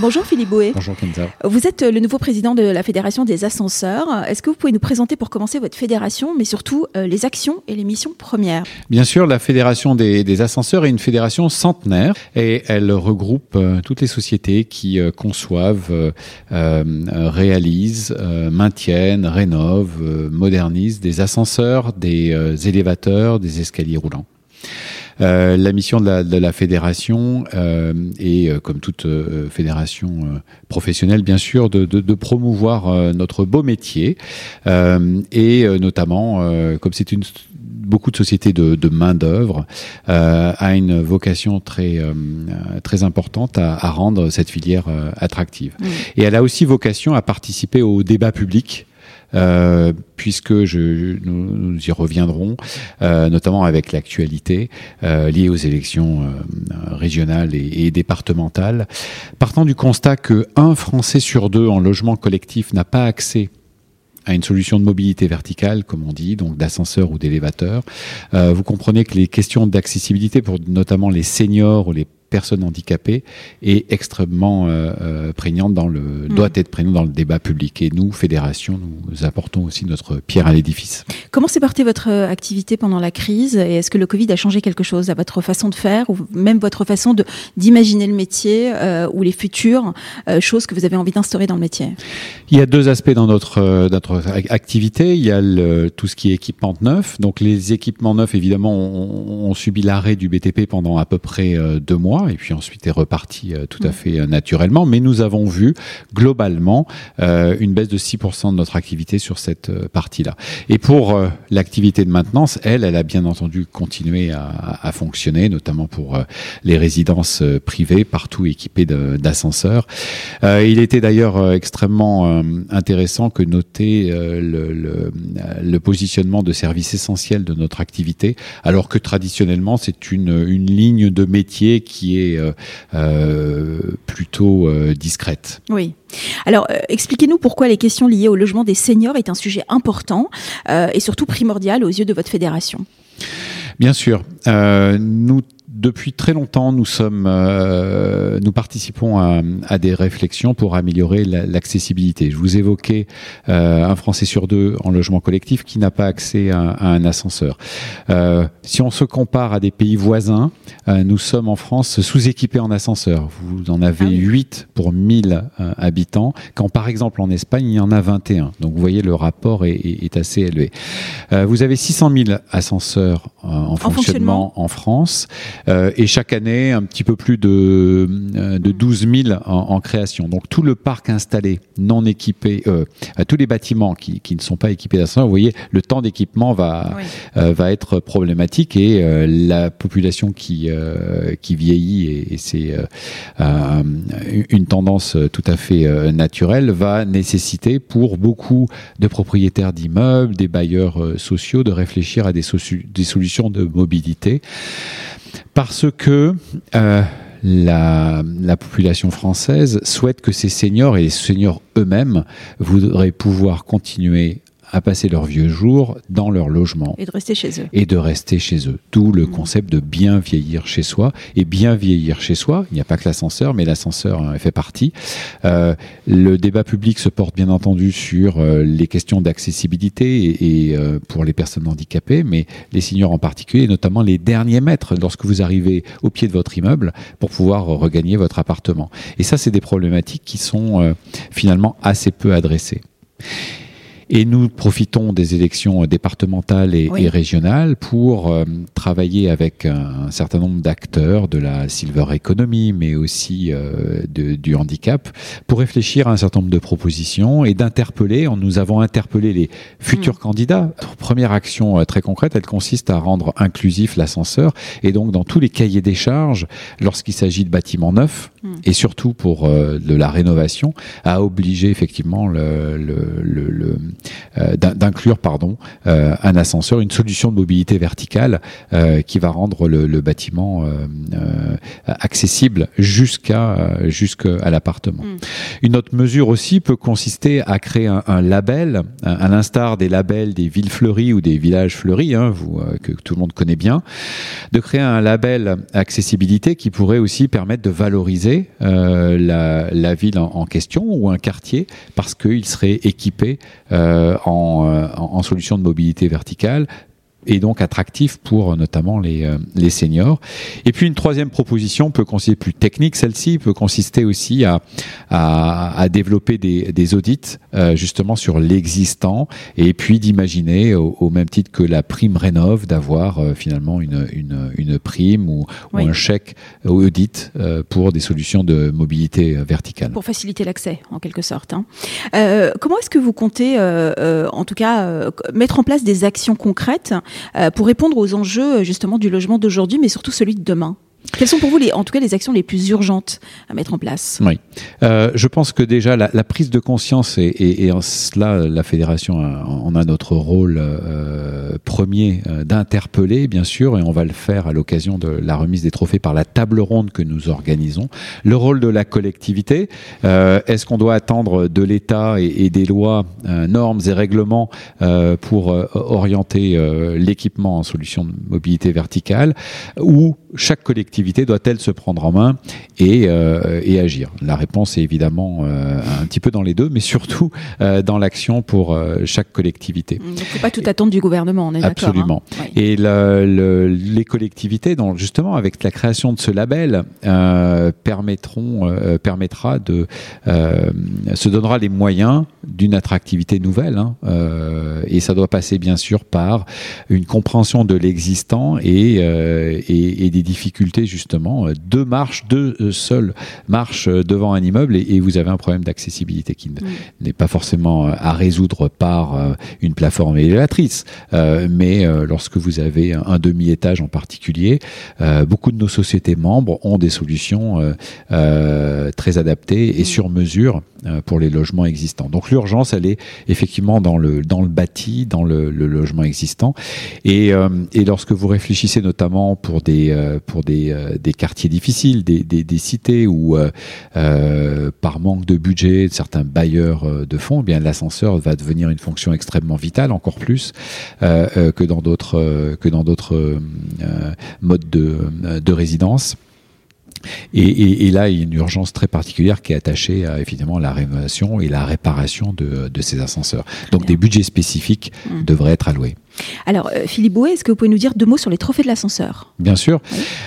Bonjour Philippe Bouet. Bonjour Kenza. Vous êtes le nouveau président de la Fédération des ascenseurs. Est-ce que vous pouvez nous présenter pour commencer votre fédération, mais surtout euh, les actions et les missions premières? Bien sûr, la Fédération des, ascenseurs est une fédération centenaire et elle regroupe euh, toutes les sociétés qui euh, conçoivent, réalisent, maintiennent, rénovent, modernisent des ascenseurs, des élévateurs, des escaliers roulants. Euh, la mission de la, de la fédération euh, est, euh, comme toute euh, fédération professionnelle, bien sûr, de, promouvoir notre beau métier. Et notamment, comme c'est une beaucoup de sociétés de, de main d'œuvre euh, a une vocation très très importante à, à, rendre cette filière attractive. Mmh. Et elle a aussi vocation à participer au débat public euh, puisque je, nous, y reviendrons, euh, notamment avec l'actualité euh, liée aux élections euh, régionales et, et, départementales. Partant du constat que un Français sur deux en logement collectif n'a pas accès à une solution de mobilité verticale, comme on dit, donc d'ascenseur ou d'élévateur. Euh, vous comprenez que les questions d'accessibilité pour notamment les seniors ou les personnes handicapées est extrêmement euh, euh, prégnante dans le mm. doit être prégnante dans le débat public et nous fédération nous apportons aussi notre pierre à l'édifice. Comment s'est portée votre euh, activité pendant la crise et est-ce que le Covid a changé quelque chose à votre façon de faire ou même votre façon de d'imaginer le métier euh, ou les futures euh, choses que vous avez envie d'instaurer dans le métier? Il y a deux aspects dans notre notre activité, il y a le, tout ce qui est équipement neuf. Donc les équipements neufs évidemment ont, ont subi l'arrêt du BTP pendant à peu près deux mois et puis ensuite est reparti euh, tout à mm. fait euh, naturellement. Mais nous avons vu globalement euh, une baisse de 6% de notre activité sur cette partie-là. Et pour l'activité de maintenance, elle, elle a bien entendu continué à, à fonctionner, notamment pour les résidences privées, partout équipées d'ascenseurs. il était d'ailleurs extrêmement intéressant que noter le, le, le, positionnement de services essentiels de notre activité, alors que traditionnellement c'est une, une ligne de métier qui est euh, euh, plutôt euh, discrète. Oui. Alors, expliquez-nous pourquoi les questions liées au logement des seniors est un sujet important et surtout primordial aux yeux de votre fédération. Bien sûr. nous depuis très longtemps, nous sommes, euh, nous participons à, à, des réflexions pour améliorer l'accessibilité. Je vous évoquais euh, un Français sur deux en logement collectif qui n'a pas accès à, à un ascenseur. Euh, si on se compare à des pays voisins, euh, nous sommes en France sous-équipés en ascenseur. Vous en avez ah 8 pour 1000 euh, habitants, quand par exemple en Espagne, il y en a 21. Donc vous voyez, le rapport est, est, est assez élevé. Vous avez 600 000 ascenseurs en, en, fonctionnement, fonctionnement en France. Euh, et chaque année un petit peu plus de, euh, de 12 000 en, en, création. Donc tout le parc installé, non équipé, euh, tous les bâtiments qui, qui, ne sont pas équipés d'ascenseur, vous voyez, le temps d'équipement va, oui. va être problématique et la population qui, qui vieillit, et, et c'est une tendance tout à fait naturelle, va nécessiter pour beaucoup de propriétaires d'immeubles, des bailleurs sociaux, de réfléchir à des, des solutions de mobilité parce que euh, la, la, population française souhaite que ces seniors et les seniors eux-mêmes voudraient pouvoir continuer à passer leurs vieux jours dans leur logement. Et de rester chez eux. Et de rester chez eux. D'où le mmh. concept de bien vieillir chez soi. Et bien vieillir chez soi, il n'y a pas que l'ascenseur, mais l'ascenseur hein, fait partie. Euh, le débat public se porte bien entendu sur euh, les questions d'accessibilité et, et euh, pour les personnes handicapées, mais les seniors en particulier, notamment les derniers mètres lorsque vous arrivez au pied de votre immeuble pour pouvoir regagner votre appartement. Et ça, c'est des problématiques qui sont finalement assez peu adressées. Et nous profitons des élections départementales et, oui. et régionales pour euh, travailler avec un, un certain nombre d'acteurs de la silver economy, mais aussi euh, de, du handicap, pour réfléchir à un certain nombre de propositions et d'interpeller. Nous avons interpellé les futurs mmh. candidats. Notre première action euh, très concrète, elle consiste à rendre inclusif l'ascenseur et donc dans tous les cahiers des charges, lorsqu'il s'agit de bâtiments neufs mmh. et surtout pour euh, de la rénovation, à obliger effectivement le, le, le, le d'inclure pardon un ascenseur, une solution de mobilité verticale qui va rendre le, bâtiment accessible jusqu'à jusqu'à l'appartement. Mm. Une autre mesure aussi peut consister à créer un, label, à l'instar des labels des villes fleuries ou des villages fleuris, hein, vous, que tout le monde connaît bien, de créer un label accessibilité qui pourrait aussi permettre de valoriser euh, la, ville en, question ou un quartier parce qu'il serait équipé euh, en, euh, en, solution de mobilité verticale et donc attractif pour euh, notamment les, euh, les seniors. Et puis une troisième proposition peut consister plus technique, celle-ci peut consister aussi à, à, à développer des, des audits euh, justement sur l'existant et puis d'imaginer au, même titre que la prime rénove d'avoir finalement une, une, une, prime ou, ou, un chèque audit pour des solutions de mobilité verticale. Pour faciliter l'accès en quelque sorte. Hein. comment est-ce que vous comptez en tout cas mettre en place des actions concrètes pour répondre aux enjeux justement du logement d'aujourd'hui, mais surtout celui de demain. Quelles sont pour vous, les, en tout cas, les actions les plus urgentes à mettre en place? Oui, euh, je pense que déjà la, prise de conscience et, en cela la fédération en a notre rôle euh, premier euh, d'interpeller, bien sûr, et on va le faire à l'occasion de la remise des trophées par la table ronde que nous organisons. Le rôle de la collectivité, est-ce qu'on doit attendre de l'État et, et, des lois, normes et règlements pour orienter l'équipement en solution de mobilité verticale, ou chaque collectivité doit-elle se prendre en main et, euh, et agir? La réponse est évidemment euh, un petit peu dans les deux, mais surtout euh, dans l'action pour euh, chaque collectivité. Il ne faut pas tout attendre du gouvernement, on est d'accord. Absolument. Hein et le, le, les collectivités, donc justement avec la création de ce label, euh, permettront, permettra de se donnera les moyens d'une attractivité nouvelle. Hein, et ça doit passer bien sûr par une compréhension de l'existant et, et, et des difficultés justement. Euh, deux marches, deux euh, seules marches euh, devant un immeuble et, vous avez un problème d'accessibilité qui n'est pas forcément à résoudre par une plateforme élévatrice, mais lorsque vous avez un, demi-étage en particulier, beaucoup de nos sociétés membres ont des solutions très adaptées et sur mesure pour les logements existants. Donc l'urgence, elle est effectivement dans le dans le bâti, dans le, logement existant. Et, et lorsque vous réfléchissez notamment pour des euh, pour des, euh, des, quartiers difficiles, des, des, des cités où euh, par manque de budget, certains bailleurs de fonds, eh bien l'ascenseur va devenir une fonction extrêmement vitale, encore plus que dans d'autres que dans d'autres modes de, de résidence. Et, et, et, là, il y a une urgence très particulière qui est attachée à la rénovation et la réparation de, de ces ascenseurs. Donc des budgets spécifiques mmh. devraient être alloués. Alors, euh, Philippe Bouet, est-ce que vous pouvez nous dire deux mots sur les trophées de l'ascenseur? Bien sûr.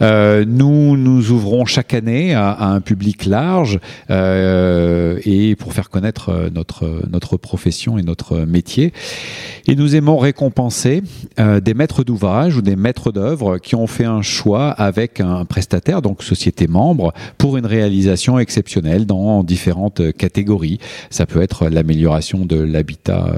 Euh, nous nous ouvrons chaque année à, à un public large euh, et pour faire connaître notre notre profession et notre métier. Et nous aimons récompenser euh, des maîtres d'ouvrage ou des maîtres d'œuvre qui ont fait un choix avec un prestataire, donc société membre, pour une réalisation exceptionnelle dans différentes catégories. Ça peut être l'amélioration de l'habitat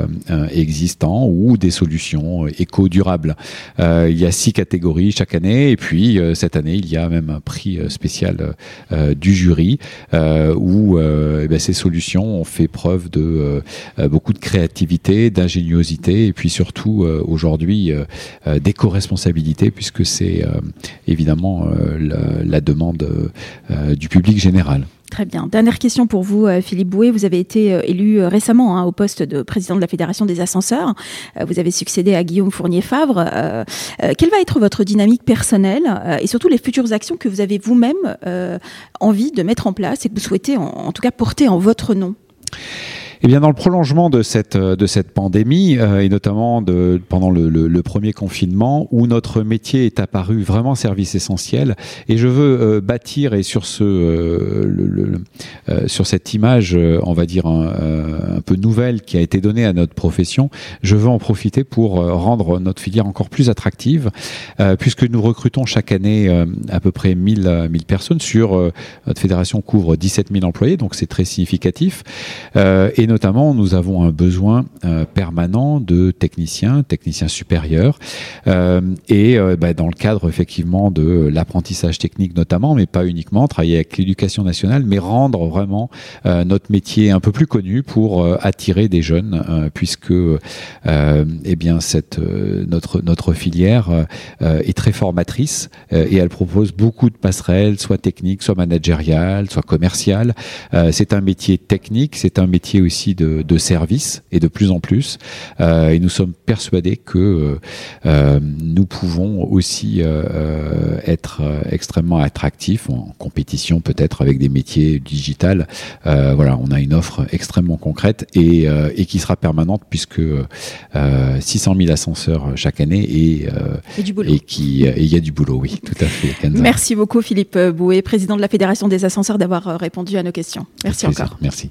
existant ou des solutions euh, éco-durable. Euh, il y a six catégories chaque année et puis euh, cette année il y a même un prix spécial du jury où eh ben, ces solutions ont fait preuve de beaucoup de créativité, d'ingéniosité et puis surtout aujourd'hui d'éco-responsabilité puisque c'est évidemment la, la, demande du public général. Très bien. Dernière question pour vous, euh, Philippe Bouet. Vous avez été euh, élu euh, récemment hein, au poste de président de la Fédération des ascenseurs. Vous avez succédé à Guillaume Fournier-Favre. Quelle va être votre dynamique personnelle et surtout les futures actions que vous avez vous-même envie de mettre en place et que vous souhaitez en tout cas porter en votre nom? Eh bien, dans le prolongement de cette de cette pandémie euh, et notamment de pendant le, le, le, premier confinement où notre métier est apparu vraiment service essentiel et je veux euh, bâtir et sur ce euh, le, euh, sur cette image on va dire un, un, peu nouvelle qui a été donnée à notre profession, je veux en profiter pour rendre notre filière encore plus attractive puisque nous recrutons chaque année à peu près 1000 1000 personnes sur notre fédération couvre 17 000 employés donc c'est très significatif notamment, nous avons un besoin permanent de techniciens, techniciens supérieurs, et bah, dans le cadre effectivement de l'apprentissage technique notamment, mais pas uniquement, travailler avec l'éducation nationale, mais rendre vraiment notre métier un peu plus connu pour attirer des jeunes, puisque eh bien notre notre filière est très formatrice et elle propose beaucoup de passerelles, soit techniques, soit managériales, soit commerciales. c'est un métier technique, c'est un métier aussi de, de, service et de plus en plus. et nous sommes persuadés que nous pouvons aussi être extrêmement attractifs en compétition peut-être avec des métiers digital. voilà, on a une offre extrêmement concrète et, et qui sera permanente puisque 600 000 ascenseurs chaque année et, et, qui il y a du boulot, oui, tout à fait. Merci beaucoup Philippe Bouet, président de la Fédération des ascenseurs, d'avoir répondu à nos questions. Merci encore. Merci.